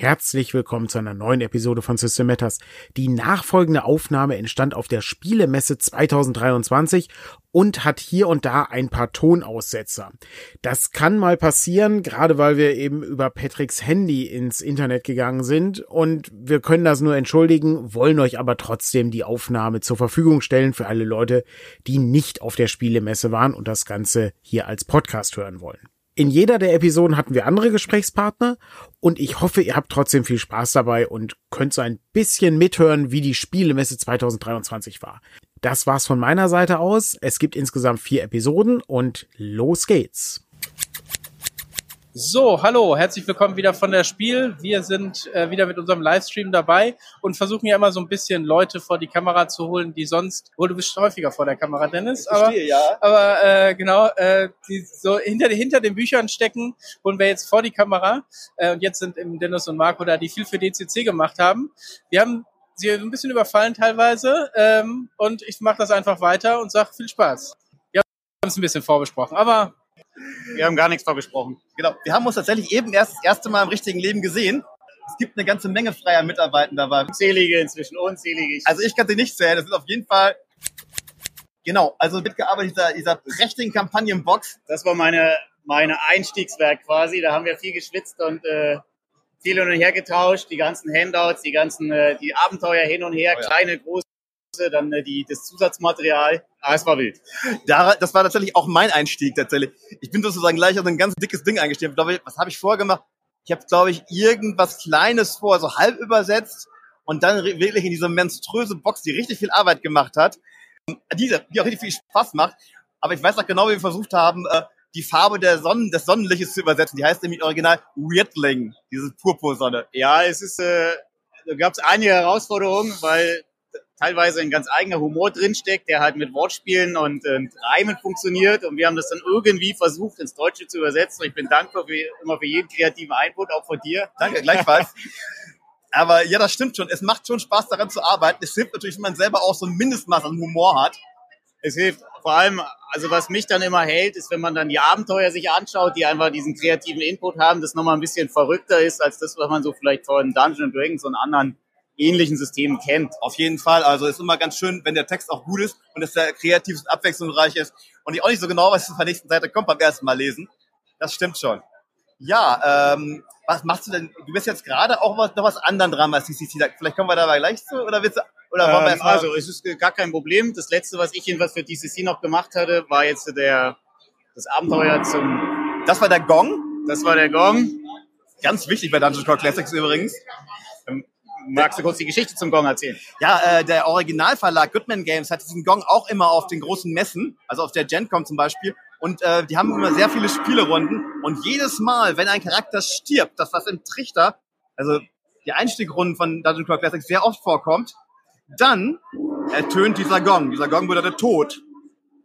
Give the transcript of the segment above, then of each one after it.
Herzlich willkommen zu einer neuen Episode von System Matters. Die nachfolgende Aufnahme entstand auf der Spielemesse 2023 und hat hier und da ein paar Tonaussetzer. Das kann mal passieren, gerade weil wir eben über Patricks Handy ins Internet gegangen sind und wir können das nur entschuldigen, wollen euch aber trotzdem die Aufnahme zur Verfügung stellen für alle Leute, die nicht auf der Spielemesse waren und das Ganze hier als Podcast hören wollen. In jeder der Episoden hatten wir andere Gesprächspartner und ich hoffe, ihr habt trotzdem viel Spaß dabei und könnt so ein bisschen mithören, wie die Spielemesse 2023 war. Das war's von meiner Seite aus. Es gibt insgesamt vier Episoden und los geht's. So, hallo, herzlich willkommen wieder von der Spiel. Wir sind äh, wieder mit unserem Livestream dabei und versuchen ja immer so ein bisschen Leute vor die Kamera zu holen, die sonst, wohl du bist häufiger vor der Kamera, Dennis, aber, verstehe, ja. aber äh, genau, äh, die so hinter, hinter den Büchern stecken, holen wir jetzt vor die Kamera. Äh, und jetzt sind eben Dennis und Marco da, die viel für DCC gemacht haben. Wir haben sie ein bisschen überfallen teilweise ähm, und ich mache das einfach weiter und sage viel Spaß. Wir haben es ein bisschen vorbesprochen, aber wir haben gar nichts vorgesprochen. Genau. Wir haben uns tatsächlich eben erst das erste Mal im richtigen Leben gesehen. Es gibt eine ganze Menge freier Mitarbeitender dabei. Unzählige inzwischen, unzählige. Also ich kann sie nicht zählen. Das ist auf jeden Fall Genau, also mitgearbeitet dieser, dieser prächtigen Kampagnenbox. Das war meine, meine Einstiegswerk quasi. Da haben wir viel geschwitzt und äh, viel hin und her getauscht. Die ganzen Handouts, die ganzen äh, die Abenteuer hin und her, oh ja. kleine, große dann äh, die, das Zusatzmaterial. Ah, es war wild. Da, das war tatsächlich auch mein Einstieg tatsächlich. Ich bin sozusagen gleich auf ein ganz dickes Ding eingestiegen. Was habe ich vorher gemacht? Ich habe, glaube ich, irgendwas Kleines vor, so halb übersetzt und dann wirklich in diese monströse Box, die richtig viel Arbeit gemacht hat, diese, die auch richtig viel Spaß macht. Aber ich weiß noch genau, wie wir versucht haben, äh, die Farbe der Sonnen, des Sonnenliches zu übersetzen. Die heißt nämlich original Weirdling, diese Purpursonne. Ja, es ist, äh, da gab es einige Herausforderungen, weil teilweise ein ganz eigener Humor drinsteckt, der halt mit Wortspielen und äh, Reimen funktioniert. Und wir haben das dann irgendwie versucht, ins Deutsche zu übersetzen. Und ich bin dankbar für, immer für jeden kreativen Einput, auch von dir. Danke, gleichfalls. Aber ja, das stimmt schon. Es macht schon Spaß, daran zu arbeiten. Es hilft natürlich, wenn man selber auch so ein Mindestmaß an Humor hat. Es hilft vor allem, also was mich dann immer hält, ist, wenn man dann die Abenteuer sich anschaut, die einfach diesen kreativen Input haben, das nochmal ein bisschen verrückter ist, als das, was man so vielleicht von Dungeon Dragons und anderen ähnlichen Systemen kennt. Auf jeden Fall. Also ist immer ganz schön, wenn der Text auch gut ist und dass der kreativ und abwechslungsreich ist und ich auch nicht so genau weiß, was auf der nächsten Seite kommt beim ersten Mal lesen. Das stimmt schon. Ja, ähm, was machst du denn? Du bist jetzt gerade auch was, noch was anderem dran als CCC. Vielleicht kommen wir dabei gleich zu oder willst du, oder wollen wir ähm, Also, es ist gar kein Problem. Das letzte, was ich jedenfalls für DCC noch gemacht hatte, war jetzt der, das Abenteuer zum... Das war der Gong? Das war der Gong. Ganz wichtig bei Dungeon Crawl Classics übrigens. Magst du kurz die Geschichte zum Gong erzählen? Ja, äh, der Originalverlag Goodman Games hat diesen Gong auch immer auf den großen Messen, also auf der GenCon zum Beispiel. Und äh, die haben immer sehr viele Spielerunden. Und jedes Mal, wenn ein Charakter stirbt, das was im Trichter, also die Einstiegrunden von Dungeon Crawl Classics sehr oft vorkommt, dann ertönt dieser Gong. Dieser Gong bedeutet Tod.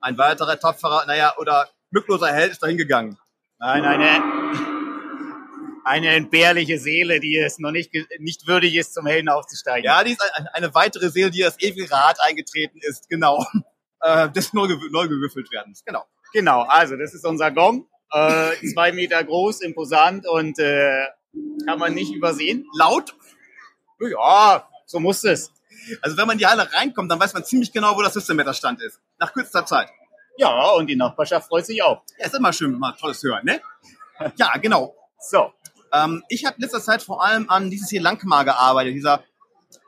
Ein weiterer tapferer, naja, oder glückloser Held ist dahin gegangen. Nein, eine, eine entbehrliche Seele, die es noch nicht, nicht würdig ist, zum Helden aufzusteigen. Ja, die ist eine, weitere Seele, die das ewige Rad eingetreten ist, genau. Äh, das neu, neu gewürfelt werden. Genau. Genau, also das ist unser Gong. Äh, zwei Meter groß, imposant und äh, kann man nicht übersehen. Laut? Ja, so muss es. Also wenn man in die Halle reinkommt, dann weiß man ziemlich genau, wo das Systemmeter-Stand ist. Nach kürzester Zeit. Ja, und die Nachbarschaft freut sich auch. Ja, ist immer schön, man tolles hören, ne? Ja, genau. So, ähm, ich habe letzter Zeit vor allem an dieses hier Langmar gearbeitet, dieser,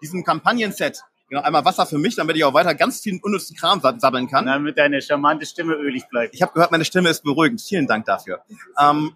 diesem Kampagnenset. Genau, einmal Wasser für mich, damit ich auch weiter ganz viel unnützen Kram sammeln kann. Damit deine charmante Stimme ölig bleibt. Ich habe gehört, meine Stimme ist beruhigend. Vielen Dank dafür. Ähm,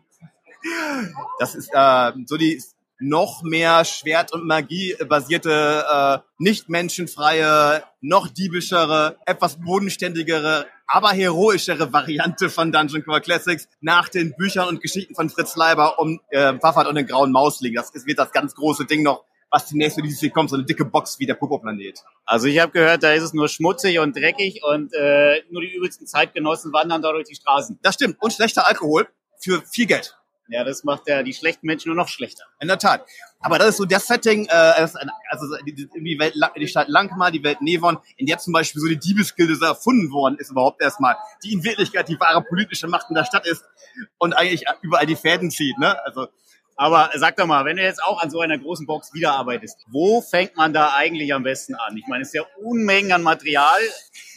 das ist äh, so die noch mehr Schwert- und Magie-basierte, äh, nicht menschenfreie, noch diebischere, etwas bodenständigere, aber heroischere Variante von Dungeon Crawl Classics nach den Büchern und Geschichten von Fritz Leiber um äh, Waffert und den grauen Mausling. Das wird das ganz große Ding noch, was die nächste DC kommt, so eine dicke Box wie der Popo-Planet. Also ich habe gehört, da ist es nur schmutzig und dreckig und äh, nur die übelsten Zeitgenossen wandern da durch die Straßen. Das stimmt. Und schlechter Alkohol für viel Geld. Ja, das macht ja die schlechten Menschen nur noch schlechter. In der Tat. Aber das ist so das Setting, äh, also die, Welt, die Stadt Langmar, die Welt Nevon, in der zum Beispiel so die Diebesgilde so erfunden worden ist überhaupt erstmal, die in Wirklichkeit die wahre politische Macht in der Stadt ist und eigentlich überall die Fäden zieht. Ne? Also Aber sag doch mal, wenn du jetzt auch an so einer großen Box wieder arbeitest, wo fängt man da eigentlich am besten an? Ich meine, es ist ja Unmengen an Material.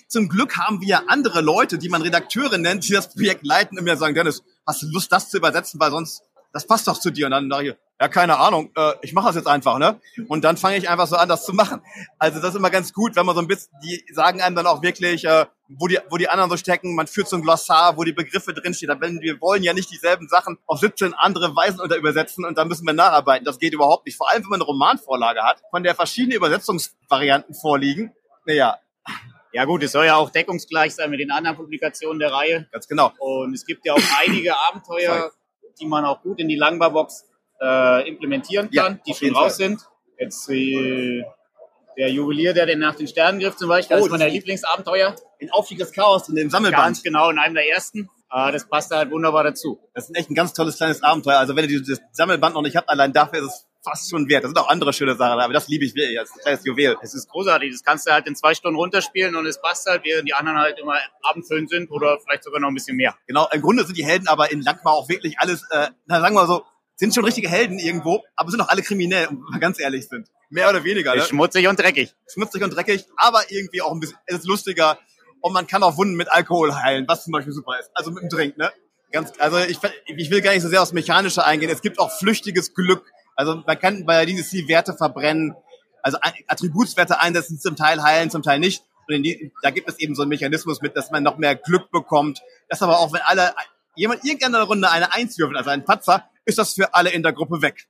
Zum Glück haben wir andere Leute, die man Redakteure nennt, die das Projekt leiten und mir sagen, Dennis, hast du Lust, das zu übersetzen, weil sonst, das passt doch zu dir. Und dann sage ich, ja, keine Ahnung, äh, ich mache das jetzt einfach, ne? Und dann fange ich einfach so an, das zu machen. Also das ist immer ganz gut, wenn man so ein bisschen, die sagen einem dann auch wirklich, äh, wo die, wo die anderen so stecken, man führt so ein Glossar, wo die Begriffe drinstehen. Wenn wir wollen ja nicht dieselben Sachen auf 17 andere Weisen unter übersetzen und da müssen wir nacharbeiten. Das geht überhaupt nicht. Vor allem, wenn man eine Romanvorlage hat, von der verschiedene Übersetzungsvarianten vorliegen. Naja, Ja gut, es soll ja auch deckungsgleich sein mit den anderen Publikationen der Reihe. ganz genau. Und es gibt ja auch einige Abenteuer, die man auch gut in die Langbarbox äh, implementieren Ja, kann, die auf schon raus Fall. sind. Jetzt die, der Juwelier, der den nach den Sternen griff zum Beispiel, das Oh, ist mein Lieblingsabenteuer. In Aufstieg des Chaos in dem Sammelband. Ganz genau in einem der ersten. Äh, das passt da halt wunderbar dazu. Das ist echt ein ganz tolles kleines Abenteuer. Also wenn ihr dieses Sammelband noch nicht habt, allein dafür ist es fast schon wert. Da sind auch andere schöne Sachen, aber das liebe ich wirklich als kleines Juwel. Es ist großartig. Das kannst du halt in zwei Stunden runterspielen und es passt halt, während die anderen halt immer abendfüllend sind oder vielleicht sogar noch ein bisschen mehr. Genau, im Grunde sind die Helden aber in Langmar auch wirklich alles, äh, na sagen wir mal so, sind schon richtige Helden irgendwo, aber sind auch alle kriminell, wenn wir ganz ehrlich sind. Mehr oder weniger, ne? Ist schmutzig und dreckig. Schmutzig und dreckig, aber irgendwie auch ein bisschen, es ist lustiger und man kann auch Wunden mit Alkohol heilen, was zum Beispiel super ist. Also mit dem Drink, ne? Ganz, also ich, ich will gar nicht so sehr aufs Mechanische eingehen. Es gibt auch flüchtiges Glück. Also man kann bei dieses Ziel Werte verbrennen, also Attributswerte einsetzen, zum Teil heilen, zum Teil nicht. Und in die, da gibt es eben so einen Mechanismus mit, dass man noch mehr Glück bekommt. Das aber auch, wenn alle, jemand irgendeine Runde eine Eins würfelt, also ein Patzer, ist das für alle in der Gruppe weg.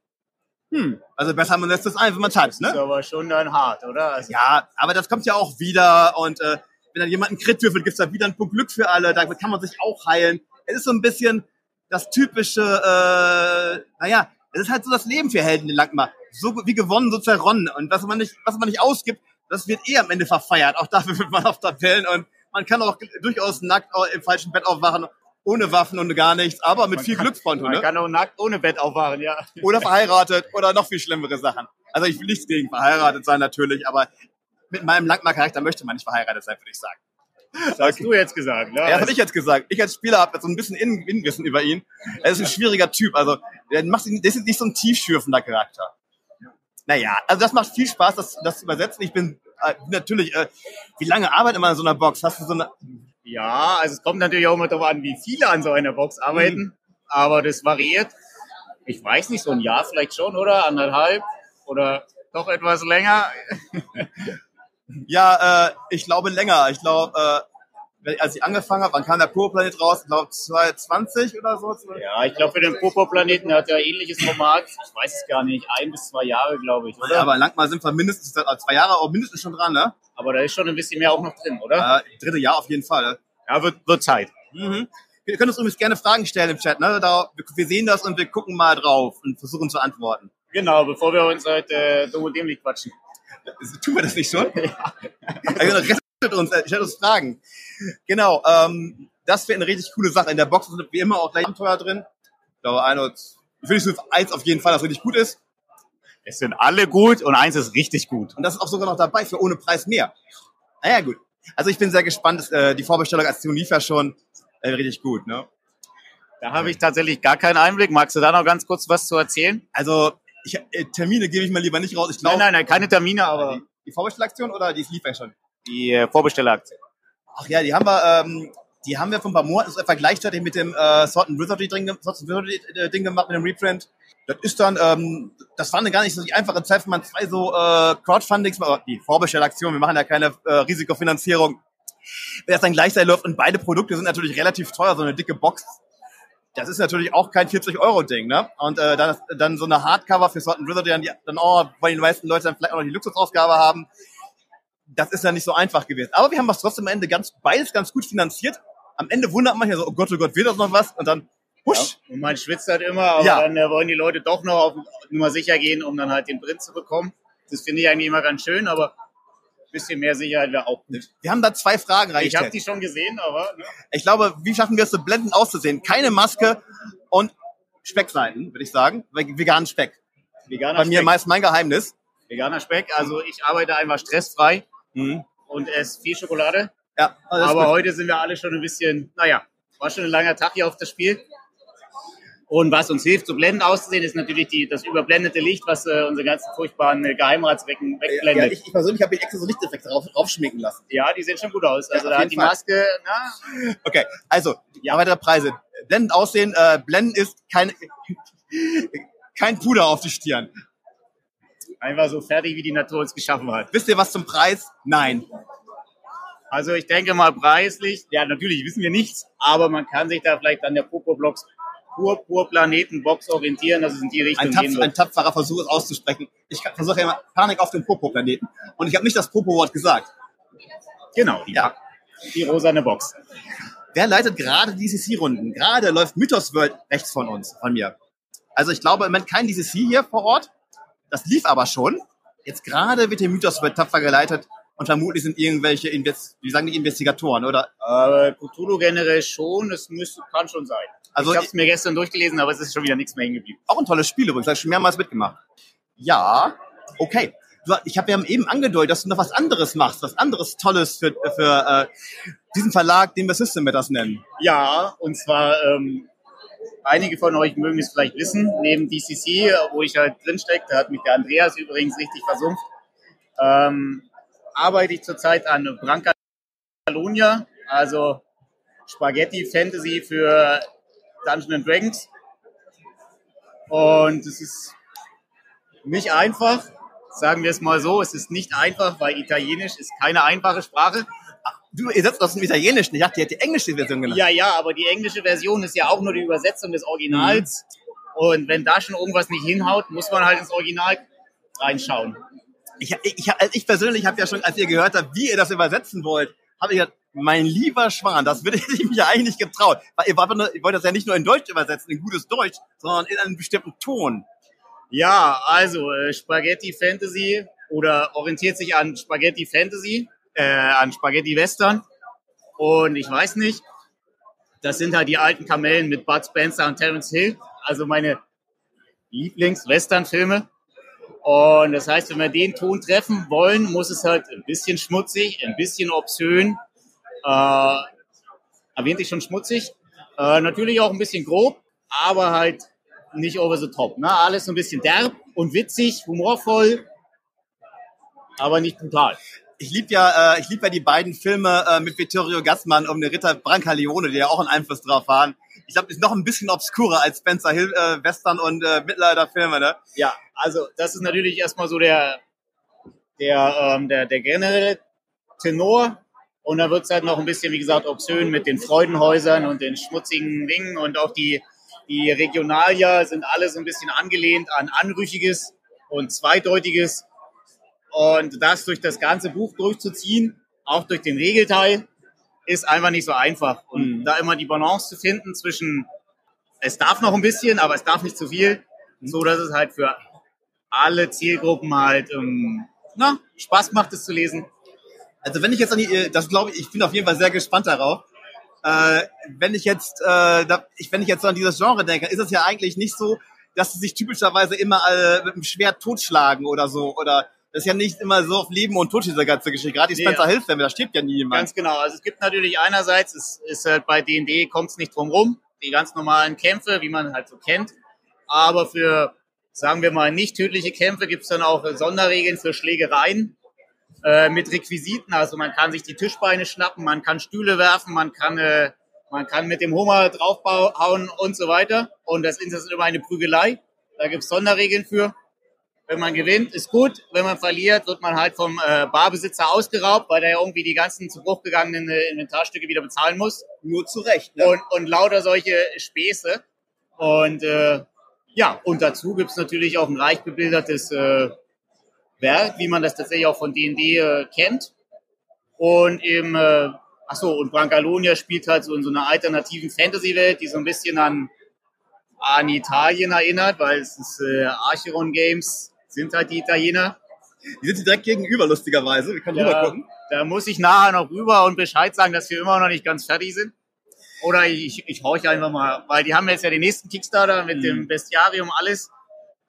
Hm, also besser man lässt es ein, wenn man tanzt, ne? Ist aber schon dann hart, oder? Also, Ja, aber das kommt ja auch wieder und äh, wenn dann jemand einen Crit würfelt, gibt's da wieder ein Punkt Glück für alle, da kann man sich auch heilen. Es ist so ein bisschen das typische, äh, naja, es ist halt so das Leben für Helden in Langmar. So wie gewonnen, so zerronnen. Und was man nicht, was man nicht ausgibt, das wird eh am Ende verfeiert. Auch dafür wird man auf Tabellen und man kann auch durchaus nackt im falschen Bett aufwachen, ohne Waffen und gar nichts, aber mit viel Glückskonto, Man ne? kann auch nackt ohne Bett aufwachen, ja. oder verheiratet oder noch viel schlimmere Sachen. Also ich will nichts gegen verheiratet sein natürlich, aber mit meinem Langmar-Charakter möchte man nicht verheiratet sein, würde ich sagen. Das hast du jetzt gesagt, ne? Ja, das habe ich jetzt gesagt. Ich als Spieler habe so ein bisschen Innen- Innenwissen über ihn. Er ist ein schwieriger Typ. Also der macht das ist nicht so ein tiefschürfender Charakter. Naja, also das macht viel Spaß, das, das zu übersetzen. Ich bin äh, natürlich, äh, wie lange arbeitet man an so einer Box? Hast du so eine, Ja, also es kommt natürlich auch immer darauf an, wie viele an so einer Box arbeiten. Mhm. Aber das variiert. Ich weiß nicht, so ein Jahr vielleicht schon, oder? Anderthalb? Oder doch etwas länger? ja, äh, ich glaube länger. Ich glaube, äh, als ich angefangen habe, wann kam der Pro-Planet raus? Ich glaube 2020 oder so. Ja, ich glaube, für den Popo-Planeten hat er ein ähnliches Format. Ich weiß es gar nicht. Ein bis zwei Jahre, glaube ich, oder? Ja, aber Langmar sind wir mindestens äh, zwei Jahre, auch mindestens schon dran, ne? Aber da ist schon ein bisschen mehr auch noch drin, oder? Äh, dritte Jahr auf jeden Fall. Ne? Ja, wird, wird Zeit. Mhm. Wir können uns übrigens gerne Fragen stellen im Chat. Ne? Da, wir, wir sehen das und wir gucken mal drauf und versuchen zu antworten. Genau, bevor wir uns heute äh, dumm und dämlich quatschen. Tun wir das nicht schon? also, rettet uns, äh, stellt uns Fragen. Genau, ähm, das wäre eine richtig coole Sache. In der Box sind wie immer auch gleich Abenteuer drin. Ich glaube, ein ich finde es eins auf jeden Fall, das richtig gut ist. Es sind alle gut und eins ist richtig gut. Und das ist auch sogar noch dabei für ohne Preis mehr. Naja, gut. Also ich bin sehr gespannt. Äh, die Vorbestellung-Aktion lief ja schon äh, richtig gut. Ne? Da habe ich tatsächlich gar keinen Einblick. Magst du da noch ganz kurz was zu erzählen? Also ich, äh, Termine gebe ich mal lieber nicht raus. Ich Nein, glaube, nein, nein, keine Termine, aber die, die Vorbestellaktion oder die lief ja schon? die äh, Vorbestelleraktion. Ach ja, die haben wir, ähm, die haben wir vor ein paar Monaten so etwa gleichzeitig mit dem äh, Sword and Wizardry Ding, Sword and Wizardry äh, Ding gemacht mit dem Reprint. Das ist dann, ähm, das war eine gar nicht so die einfache Zeit, wenn man zwei so äh, Crowdfundings, macht. die Vorbestellaktion, wir machen ja keine äh, Risikofinanzierung. Wenn das dann gleichzeitig läuft und beide Produkte sind natürlich relativ teuer, so eine dicke Box. Das ist natürlich auch kein 40-Euro-Ding, ne? Und äh, dann, dann so eine Hardcover für Sword and Wizardry, dann, die, dann oh, wollen die meisten Leute dann vielleicht auch noch die Luxusausgabe haben das ist ja nicht so einfach gewesen. Aber wir haben was trotzdem am Ende ganz, beides ganz gut finanziert. Am Ende wundert man ja so, oh Gott, oh Gott, wird das noch was? Und dann, husch, Und man schwitzt halt immer, aber Ja. dann äh, wollen die Leute doch noch auf Nummer sicher gehen, um dann halt den Print zu bekommen. Das finde ich eigentlich immer ganz schön, aber bisschen mehr Sicherheit wäre auch gut. wir haben da zwei Fragen Ich habe die schon gesehen, aber ne? Ich glaube, wie schaffen wir es so blendend auszusehen? Keine Maske und Speckseiten, würde ich sagen. Ve- Veganen Speck. veganer Bei mir Speck. meist mein Geheimnis. Veganer Speck, also ich arbeite einfach stressfrei Mhm. und esse viel Schokolade. Ja, aber gut. heute sind wir alle schon ein bisschen, naja, war schon ein langer Tag hier auf das Spiel. Und was uns hilft, so blendend auszusehen, ist natürlich die, das überblendete Licht, was äh, unsere ganzen furchtbaren äh, Geheimratswecken Ja, wegblendet. ich, ich persönlich habe mir extra so Lichteffekte drauf, draufschminken lassen. Ja, die sehen schon gut aus. Also Ja, da hat die Fall. Maske, na, Okay, also, ja, weitere Preise. Blendend aussehen, äh, blenden ist kein, kein Puder auf die Stirn. einfach so fertig, wie die Natur uns geschaffen hat. Wisst ihr was zum Preis? Nein. Also ich denke mal preislich, ja natürlich wissen wir nichts, aber man kann sich da vielleicht an der Popo-Blocks Pur Planetenbox orientieren, dass es in die Richtung Ein, gehen tapf, ein tapferer Versuch, es auszusprechen. Ich versuche ja immer Panik auf dem Popo-Planeten. Und ich habe nicht das Popo-Wort gesagt. Genau, die, Ja. die rosane Box. Wer leitet gerade DCC-Runden? Gerade läuft Mythos World rechts von uns, von mir. Also ich glaube im Moment kein DCC hier vor Ort. Das lief aber schon. Jetzt gerade wird der Mythos World tapfer geleitet und vermutlich sind irgendwelche, Invest wie sagen die Investigatoren, oder? Aber Cthulhu generell schon, es müsste, kann schon sein. Also ich habe es mir gestern durchgelesen, aber es ist schon wieder nichts mehr hängen geblieben. Auch ein tolles Spiel übrigens, habe ich schon mehrmals mitgemacht. Ja, okay. Du, ich habe ja eben angedeutet, dass du noch was anderes machst, was anderes Tolles für, für äh, diesen Verlag, den wir System Matters nennen. Ja, und zwar ähm, einige von euch mögen es vielleicht wissen, neben DCC, wo ich halt drinstecke, da hat mich der Andreas übrigens richtig versumpft, ähm, arbeite ich zurzeit an Brancalonia, also Spaghetti Fantasy für Dungeons and Dragons. Und es ist nicht einfach, sagen wir es mal so, es ist nicht einfach, weil Italienisch ist keine einfache Sprache. Du, ihr setzt das im Italienischen. Ich dachte, ihr hättet die englische Version genannt. Ja, ja, aber die englische Version ist ja auch nur die Übersetzung des Originals. Und wenn da schon irgendwas nicht hinhaut, muss man halt ins Original reinschauen. Ich, ich, ich, also ich persönlich habe ja schon, als ihr gehört habt, wie ihr das übersetzen wollt, habe ich gedacht, mein lieber Schwan, das würde ich mir eigentlich getraut. Weil ihr wollt das ja nicht nur in Deutsch übersetzen, in gutes Deutsch, sondern in einem bestimmten Ton. Ja, also äh, Spaghetti Fantasy oder orientiert sich an Spaghetti Fantasy, äh, an Spaghetti Western. Und ich weiß nicht, das sind halt die alten Kamellen mit Bud Spencer und Terence Hill, also meine Lieblings-Western-Filme. Und das heißt, wenn wir den Ton treffen wollen, muss es halt ein bisschen schmutzig, ein bisschen obszön. Äh, erwähnte ich schon schmutzig. Äh, natürlich auch ein bisschen grob, aber halt nicht over the top. Ne? Alles so ein bisschen derb und witzig, humorvoll, aber nicht brutal. Ich lieb ja, äh, ich lieb ja die beiden Filme äh, mit Vittorio Gassmann um den Ritter Brancaleone, die ja auch einen Einfluss drauf waren. Ich glaube, ist noch ein bisschen obskurer als Spencer Hill äh, Western und äh, Mittelalter-Filme, ne? Ja, also das ist natürlich erstmal so der, der, ähm, der, der generelle Tenor. Und dann wird's halt noch ein bisschen, wie gesagt, obszön mit den Freudenhäusern und den schmutzigen Dingen und auch die, die Regionalia sind alle so ein bisschen angelehnt an Anrüchiges und Zweideutiges. Und das durch das ganze Buch durchzuziehen, auch durch den Regelteil, ist einfach nicht so einfach. Und Mhm. da immer die Balance zu finden zwischen, es darf noch ein bisschen, aber es darf nicht zu viel, so dass es halt für alle Zielgruppen halt ähm, na, Spaß macht, es zu lesen. Also wenn ich jetzt an die, äh, das glaube ich, ich bin auf jeden Fall sehr gespannt darauf. Äh, wenn ich jetzt, äh, da, ich, wenn ich jetzt so an dieses Genre denke, ist es ja eigentlich nicht so, dass sie sich typischerweise immer äh, mit dem Schwert totschlagen oder so. Oder das ist ja nicht immer so auf Leben und Tod diese ganze Geschichte. Gerade die Nee, Spencer ja. Hill Filme, da stirbt ja nie jemand. Ganz genau. Also es gibt natürlich einerseits, es ist halt bei D&D kommt es nicht drum rum, die ganz normalen Kämpfe, wie man halt so kennt. Aber für, sagen wir mal, nicht tödliche Kämpfe gibt es dann auch Sonderregeln für Schlägereien äh, mit Requisiten. Also man kann sich die Tischbeine schnappen, man kann Stühle werfen, man kann, äh, man kann mit dem Hummer draufhauen und so weiter. Und das ist immer eine Prügelei. Da gibt es Sonderregeln für. Wenn man gewinnt, ist gut. Wenn man verliert, wird man halt vom äh, Barbesitzer ausgeraubt, weil der ja irgendwie die ganzen zu Bruch gegangenen äh, Inventarstücke wieder bezahlen muss. Nur zu Recht. Ne? Und, und lauter solche Späße. Und äh, ja, und dazu gibt's natürlich auch ein reich bebildertes äh, Werk, wie man das tatsächlich auch von D&D äh, kennt. Und im, äh, ach so, und Brancalonia spielt halt so in so einer alternativen Fantasy-Welt, die so ein bisschen an, an Italien erinnert, weil es ist äh, Archeron Games, sind halt die Italiener. Die sind direkt gegenüber, lustigerweise. Wir können Ja, rüber gucken. da muss ich nachher noch rüber und Bescheid sagen, dass wir immer noch nicht ganz fertig sind. Oder ich, ich horche einfach mal, weil die haben jetzt ja den nächsten Kickstarter mit Mhm. dem Bestiarium alles.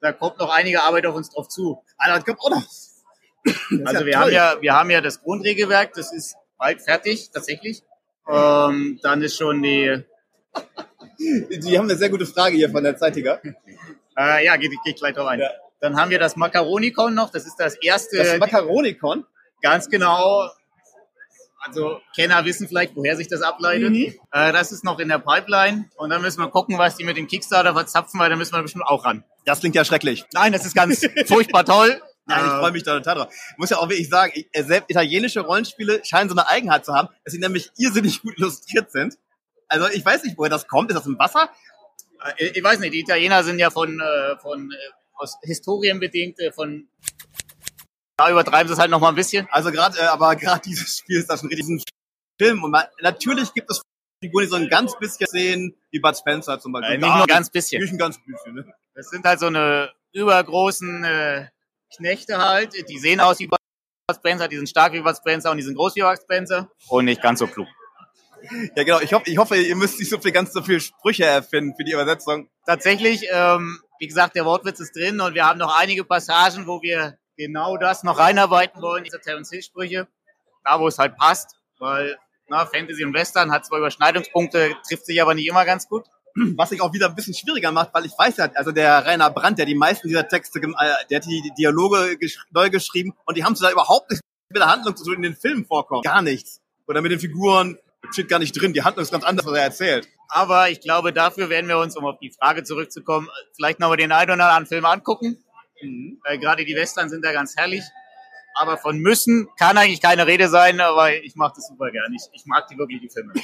Da kommt noch einige Arbeit auf uns drauf zu. Alter, das kommt auch noch. Also wir toll. haben ja, wir haben ja das Grundregelwerk, das ist bald fertig, tatsächlich. Ähm, dann ist schon die, Die haben eine sehr gute Frage hier von der Zeitiger. Äh, ja, geht, geht gleich drauf ein. Ja. Dann haben wir das Macaronicon noch. Das ist das erste. Das Macaronicon? Ganz genau. Also Kenner wissen vielleicht, woher sich das ableitet. Mhm. Äh, das ist noch in der Pipeline. Und dann müssen wir gucken, was die mit dem Kickstarter verzapfen, weil da müssen wir bestimmt auch ran. Das klingt ja schrecklich. Nein, das ist ganz furchtbar toll. Nein, ich Äh, freue mich da total drauf. Ich muss ja auch wirklich sagen, ich, äh, selbst italienische Rollenspiele scheinen so eine Eigenheit zu haben, dass sie nämlich irrsinnig gut illustriert sind. Also ich weiß nicht, woher das kommt. Ist das im Wasser? Äh, Ich weiß nicht, die Italiener sind ja von, äh, von äh, aus Historien bedingt, äh, von da übertreiben sie es halt noch mal ein bisschen. Also gerade, äh, aber gerade dieses Spiel ist das schon richtig ein Film. Und man, natürlich gibt es Figuren, die so ein ganz bisschen sehen, wie Bud Spencer zum Beispiel. Äh, nicht nur ganz bisschen. Nicht ein ganz bisschen, ne? Das sind halt so eine übergroßen äh, Knechte halt. Die sehen aus wie Bud Spencer, die sind stark wie Bud Spencer und die sind groß wie Bud Spencer und nicht ganz so klug. Ja, genau. Ich hoffe, ich hoffe, ihr müsst nicht so viel, ganz so viel Sprüche erfinden für die Übersetzung. Tatsächlich, ähm, wie gesagt, der Wortwitz ist drin und wir haben noch einige Passagen, wo wir genau das noch reinarbeiten wollen, diese Terence Hill Sprüche, da wo es halt passt, weil na, Fantasy und Western hat zwar Überschneidungspunkte, trifft sich aber nicht immer ganz gut. Was sich auch wieder ein bisschen schwieriger macht, weil ich weiß ja, also der Rainer Brandt, der die meisten dieser Texte, äh, der hat die, Dialoge gesch neu geschrieben und die haben da überhaupt nichts mit der Handlung zu tun, in den Filmen vorkommt. Gar nichts. Oder mit den Figuren, steht gar nicht drin. Die Handlung ist ganz anders, was er erzählt. Aber ich glaube, dafür werden wir uns, um auf die Frage zurückzukommen, vielleicht nochmal den einen oder anderen Film angucken. Äh, Gerade die Western sind da ganz herrlich. Aber von müssen kann eigentlich keine Rede sein, aber ich mache das super gern. Ich, ich mag die wirklich, die Filme.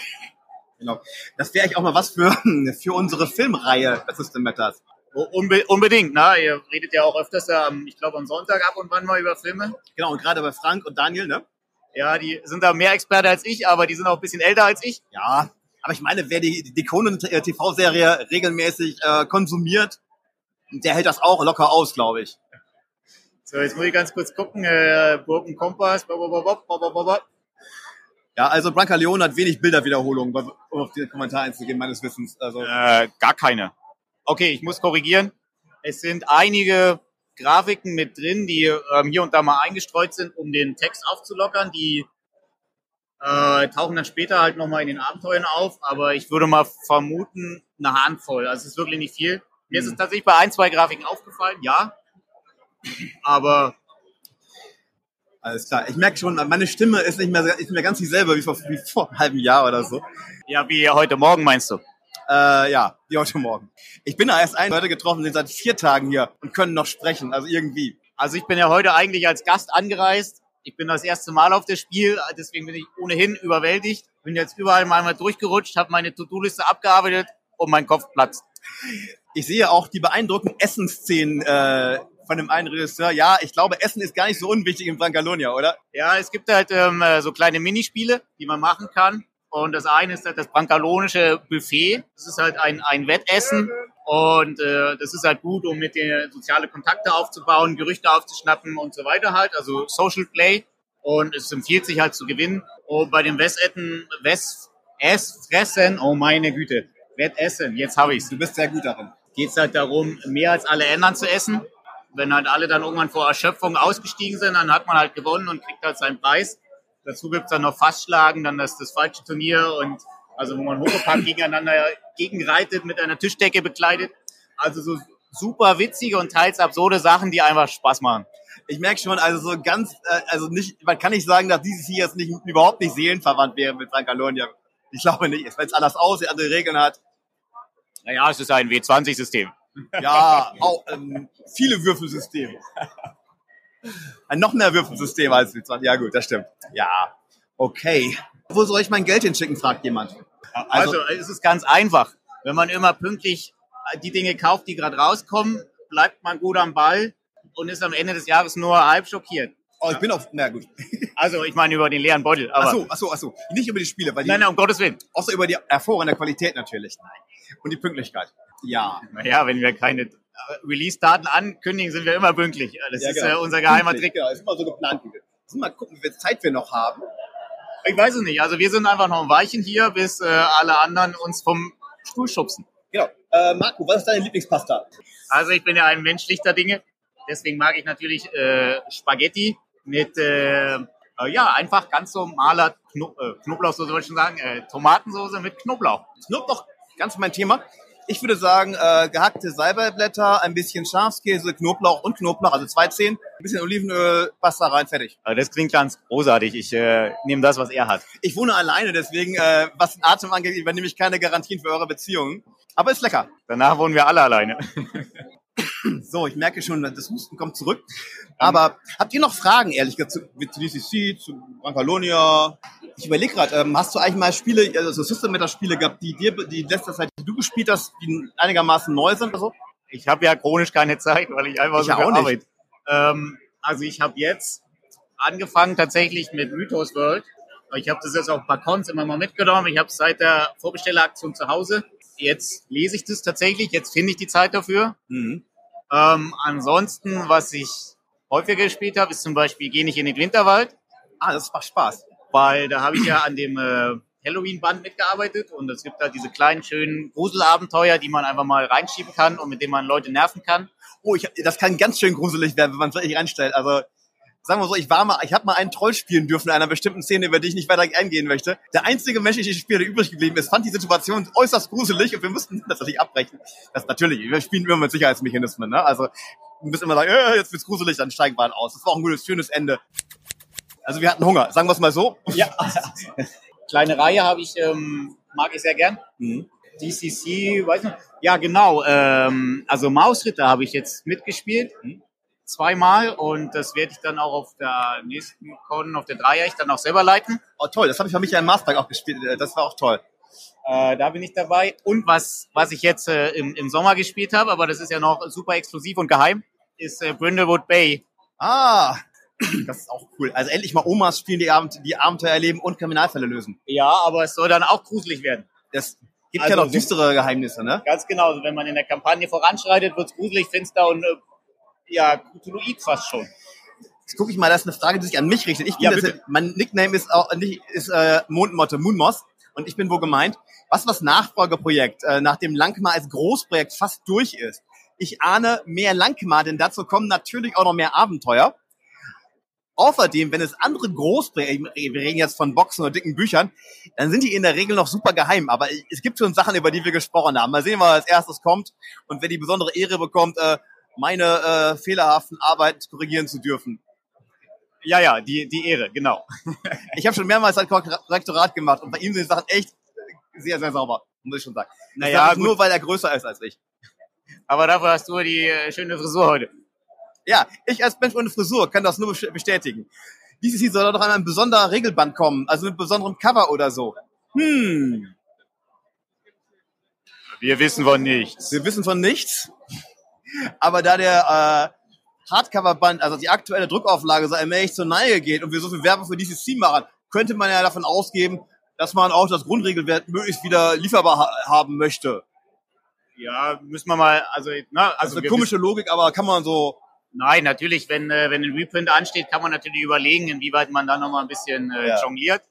Genau. Das wäre eigentlich auch mal was für, für unsere Filmreihe, das System Matters. Oh, Unbe unbedingt, ne? Ihr redet ja auch öfters, ähm, ich glaube, am Sonntag ab und wann mal über Filme. Genau, und gerade bei Frank und Daniel, ne? Ja, die sind da mehr Experte als ich, aber die sind auch ein bisschen älter als ich. Ja, aber ich meine, wer die, die Conan-TV-Serie regelmäßig äh, konsumiert, der hält das auch locker aus, glaube ich. So, jetzt muss ich ganz kurz gucken. Äh, Burgen Kompass. Bop, bop, bop, bop, bop, bop, bop. Ja, also Branka Leon hat wenig Bilderwiederholungen, um auf den Kommentar einzugehen, meines Wissens. Also, Äh, gar keine. Okay, ich muss korrigieren. Es sind einige Grafiken mit drin, die ähm, hier und da mal eingestreut sind, um den Text aufzulockern. Die äh, tauchen dann später halt nochmal in den Abenteuern auf, aber ich würde mal vermuten, eine Handvoll. Also es ist wirklich nicht viel. Mir ist es tatsächlich bei ein, zwei Grafiken aufgefallen, ja. Aber alles klar. Ich merke schon, meine Stimme ist nicht mehr, ist mehr ganz dieselbe wie vor, wie vor einem halben Jahr oder so. ja, wie heute Morgen meinst du? Äh, ja, wie heute Morgen. Ich bin da erst ein Leute getroffen, sind seit vier Tagen hier und können noch sprechen, also irgendwie. Also ich bin ja heute eigentlich als Gast angereist. Ich bin das erste Mal auf das Spiel, deswegen bin ich ohnehin überwältigt. Bin jetzt überall mal mal durchgerutscht, habe meine To-Do-Liste abgearbeitet und mein Kopf platzt. Ich sehe auch die beeindruckenden Essensszenen äh, von dem einen Regisseur. Ja, ich glaube, Essen ist gar nicht so unwichtig in Brancalonia, oder? Ja, es gibt halt ähm, äh, so kleine Minispiele, die man machen kann. Und das eine ist halt das brancalonische Buffet. Das ist halt ein, ein Wettessen. Und äh, das ist halt gut, um mit den soziale Kontakte aufzubauen, Gerüchte aufzuschnappen und so weiter halt. Also Social Play. Und es empfiehlt sich halt zu gewinnen. Und bei dem Wettessen, West, Essfressen, oh meine Güte, Wettessen, jetzt habe ich's Du bist sehr gut darin. Geht es halt darum, mehr als alle anderen zu essen. Wenn halt alle dann irgendwann vor Erschöpfung ausgestiegen sind, dann hat man halt gewonnen und kriegt halt seinen Preis. Dazu gibt's dann noch Fassschlagen, dann das, das falsche Turnier und also wo man hochgepackt gegeneinander gegenreitet, mit einer Tischdecke bekleidet. Also so super witzige und teils absurde Sachen, die einfach Spaß machen. Ich merke schon, also so ganz, äh, also nicht, man kann nicht sagen, dass dieses hier jetzt nicht, überhaupt nicht seelenverwandt wäre mit Brancalonia. Ich glaube nicht, wenn es anders aussieht, andere Regeln hat. Naja, es ist ein W20-System. Ja, auch ähm, viele Würfelsysteme. Ein noch mehr Würfelsystem als wir. Ja gut, das stimmt. Ja, okay. Wo soll ich mein Geld hinschicken, fragt jemand. Also, es ist ganz einfach. Wenn man immer pünktlich die Dinge kauft, die gerade rauskommen, bleibt man gut am Ball und ist am Ende des Jahres nur halb schockiert. Oh, ich bin auf, na gut. Also ich meine über den leeren Beutel. Aber Ach so, ach so, ach so. Nicht über die Spiele, weil die, nein, nein, um Gottes Willen. außer über die hervorragende Qualität natürlich. Nein. Und die Pünktlichkeit. Ja. Naja, wenn wir keine äh, Release-Daten ankündigen, sind wir immer pünktlich. Das ja, ist genau. äh, unser geheimer Trick. Genau, ist immer so geplant. Müssen wir mal gucken, wie viel Zeit wir noch haben. Ich weiß es nicht. Also wir sind einfach noch ein Weilchen hier, bis äh, alle anderen uns vom Stuhl schubsen. Genau. Äh, Marco, was ist deine Lieblingspasta? Also ich bin ja ein Mensch schlichter Dinge. Deswegen mag ich natürlich äh, Spaghetti mit, äh, äh, ja, einfach ganz normaler Kno äh, Knoblauchsoße, wollte ich schon sagen, äh, Tomatensoße mit Knoblauch. Knoblauch, ganz mein Thema. Ich würde sagen, äh, gehackte Salbeiblätter, ein bisschen Schafskäse, Knoblauch und Knoblauch, also zwei Zehen, ein bisschen Olivenöl, Pasta rein, fertig. Also das klingt ganz großartig. Ich äh, nehme das, was er hat. Ich wohne alleine, deswegen, äh, was den Atem angeht, übernehme ich keine Garantien für eure Beziehungen. Aber ist lecker. Danach wohnen wir alle alleine. So, ich merke schon, das Husten kommt zurück. Aber habt ihr noch Fragen, ehrlich gesagt, zu, zu DCC, zu Brancalonia? Ich überlege gerade, ähm, hast du eigentlich mal Spiele, also System Matter Spiele gehabt, die dir, die letzte Zeit, die du gespielt hast, die einigermaßen neu sind oder so? Ich habe ja chronisch keine Zeit, weil ich einfach Ich so auch viel nicht. arbeite. Ähm, also ich habe jetzt angefangen tatsächlich mit Mythos World. Ich habe das jetzt auf Balkons immer mal mitgenommen. Ich habe es seit der Vorbestelleraktion zu Hause. Jetzt lese ich das tatsächlich. Jetzt finde ich die Zeit dafür. Mhm. Ähm, ansonsten, was ich häufiger gespielt habe, ist zum Beispiel Geh nicht in den Winterwald, Ah, das macht Spaß. weil da habe ich ja an dem äh, Halloween-Band mitgearbeitet und es gibt da diese kleinen, schönen Gruselabenteuer, die man einfach mal reinschieben kann und mit denen man Leute nerven kann. Oh, ich, das kann ganz schön gruselig werden, wenn man es wirklich reinstellt. Also, sagen wir so, ich war mal, ich habe mal einen Troll spielen dürfen in einer bestimmten Szene, über die ich nicht weiter eingehen möchte. Der einzige menschliche Spieler, der übrig geblieben ist, fand die Situation äußerst gruselig und wir mussten das natürlich abbrechen. Das natürlich, wir spielen immer mit Sicherheitsmechanismen, ne? Also, wir müssen immer sagen, äh, jetzt wird's gruselig, dann steigen wir halt aus. Das war auch ein gutes, schönes Ende. Also wir hatten Hunger, sagen wir es mal so. Ja. Kleine Reihe habe ich, ähm, mag ich sehr gern. Mhm. DCC, weiß nicht. Ja, genau. Ähm, also Mausritter habe ich jetzt mitgespielt. Mhm. Zweimal und das werde ich dann auch auf der nächsten Con, auf der Dreieich dann auch selber leiten. Oh toll, das habe ich für mich ja im Mastertag auch gespielt. Äh, Das war auch toll. Äh, da bin ich dabei. Und was, was ich jetzt äh, im, im Sommer gespielt habe, aber das ist ja noch super exklusiv und geheim, ist äh, Brindlewood Bay. Ah, das ist auch cool. Also endlich mal Omas spielen, die, Abend, die Abenteuer erleben und Kriminalfälle lösen. Ja, aber es soll dann auch gruselig werden. Das gibt Also ja noch so- düstere Geheimnisse, ne? Ganz genau. Also wenn man in der Kampagne voranschreitet, wird es gruselig, finster und äh, ja, Cthulhuid fast schon. Jetzt gucke ich mal, das ist eine Frage, die sich an mich richtet. Ich bin Ja, das, mein Nickname ist auch ist äh, Mondmotte Moonmoss und ich bin wo gemeint. Was das Nachfolgeprojekt, äh, nachdem Langmar als Großprojekt fast durch ist. Ich ahne mehr Langmar, denn dazu kommen natürlich auch noch mehr Abenteuer. Außerdem, wenn es andere Großprojekte, wir reden jetzt von Boxen oder dicken Büchern, dann sind die in der Regel noch super geheim. Aber es gibt schon Sachen, über die wir gesprochen haben. Mal sehen, was als erstes kommt und wer die besondere Ehre bekommt, äh, meine äh, fehlerhaften Arbeiten korrigieren zu dürfen. Ja, ja, die, die Ehre, genau. Ich habe schon mehrmals ein Korrektorat gemacht und bei ihm sind die Sachen echt sehr, sehr sauber, muss ich schon sagen. Das Naja, sag nur weil er größer ist als ich. Aber dafür hast du die äh, schöne Frisur heute. Ja, ich als Mensch ohne Frisur kann das nur best- bestätigen. Dieses hier soll doch einmal ein besonderer Regelband kommen, also mit besonderem Cover oder so. Hm, Wir wissen von nichts. wir wissen von nichts. Aber da der äh, Hardcover-Band, also die aktuelle Druckauflage, so allmählich zur Neige geht und wir so viel Werbung für DCC machen, könnte man ja davon ausgehen, dass man auch das Grundregelwerk möglichst wieder lieferbar ha haben möchte. Ja, müssen wir mal, also, na, Also also eine komische Logik, aber kann man so. Nein, natürlich, wenn, äh, wenn ein Reprint ansteht, kann man natürlich überlegen, inwieweit man da nochmal ein bisschen äh, Ja. jongliert.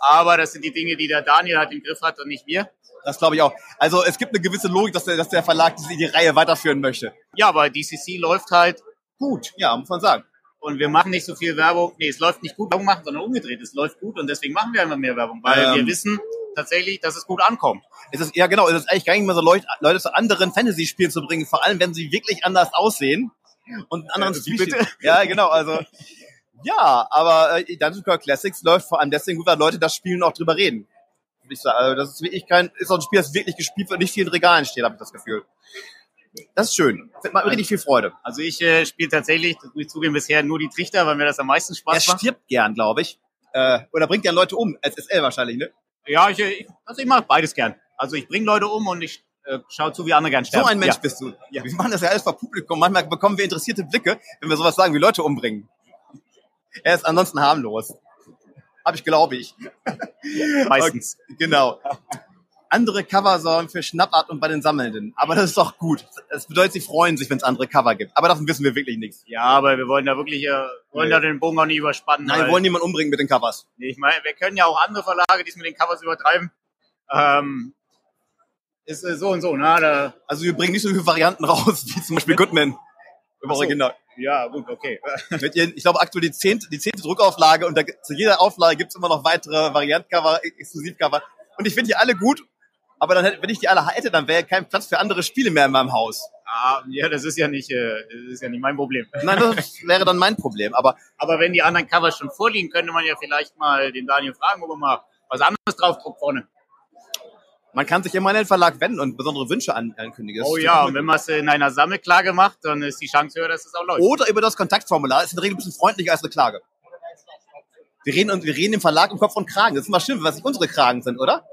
Aber das sind die Dinge, die der Daniel halt im Griff hat und nicht wir. Das glaube ich auch. Also es gibt eine gewisse Logik, dass der, dass der Verlag die, die Reihe weiterführen möchte. Ja, aber DCC läuft halt gut. Ja, muss man sagen. Und wir machen nicht so viel Werbung. Nee, es läuft nicht gut Werbung machen, sondern umgedreht. Es läuft gut und deswegen machen wir immer mehr Werbung, weil Ähm. wir wissen tatsächlich, dass es gut ankommt. Es ist, ja genau, es ist eigentlich gar nicht mehr so Leute, Leute zu anderen Fantasy-Spielen zu bringen, vor allem wenn sie wirklich anders aussehen und einen anderen Äh, wie Species- bitte? Ja, genau, also. Ja, aber äh, Dungeon Crawl Classics läuft vor allem deswegen gut, weil Leute das spielen und auch drüber reden. Ich sagen. Also das ist wirklich kein, ist auch ein Spiel, das wirklich gespielt wird, nicht viel in Regalen steht, habe ich das Gefühl. Das ist schön. Das macht mir richtig viel Freude. Also ich äh, spiele tatsächlich, das muss ich zugeben, bisher nur die Trichter, weil mir das am meisten Er Spaß macht. stirbt gern, glaube ich. Äh, oder bringt gern Leute um, als SL wahrscheinlich, ne? Ja, ich, ich, also ich mache beides gern. Also ich bringe Leute um und ich äh, schaue zu, wie andere gern sterben. So ein Mensch Ja. bist du. Ja. Wir machen das ja alles vor Publikum. Manchmal bekommen wir interessierte Blicke, wenn wir sowas sagen wie Leute umbringen. Er ist ansonsten harmlos. Hab ich, glaube ich. Meistens. Okay, genau. Andere Cover sorgen für Schnappart und bei den Sammelnden. Aber das ist doch gut. Das bedeutet, sie freuen sich, wenn es andere Cover gibt. Aber davon wissen wir wirklich nichts. Ja, aber wir wollen da wirklich, äh, wollen Nee. da den Bogen auch nicht überspannen. Nein, wir wollen niemanden umbringen mit den Covers. Nee, ich meine, wir können ja auch andere Verlage, die es mit den Covers übertreiben. Ähm, ist äh, so und so, ne? Da, Also wir bringen nicht so viele Varianten raus, wie zum Beispiel Goodman. Im. Original. Ja, gut, okay. Mit ihren, ich glaube aktuell die zehnte, die zehnte Druckauflage und da, zu jeder Auflage gibt's immer noch weitere Variantcover, Exklusivcover. Und ich finde die alle gut Aber dann wenn ich die alle hätte, dann wäre kein Platz für andere Spiele mehr in meinem Haus. Ah, ja, das ist ja nicht, äh, das ist ja nicht mein Problem. Nein, das wäre dann mein Problem. Aber Aber wenn die anderen Covers schon vorliegen, könnte man ja vielleicht mal den Daniel fragen, ob er mal was anderes draufdruckt vorne. Man kann sich immer an den Verlag wenden und besondere Wünsche an, ankündigen. Das Oh ja, und wenn man es in einer Sammelklage macht, dann ist die Chance höher, dass es auch läuft. Oder über das Kontaktformular. Ist in der Regel ein bisschen freundlicher als eine Klage. Wir reden, und wir reden im Verlag im Kopf und Kragen. Das ist immer schlimm, was nicht unsere Kragen sind, oder?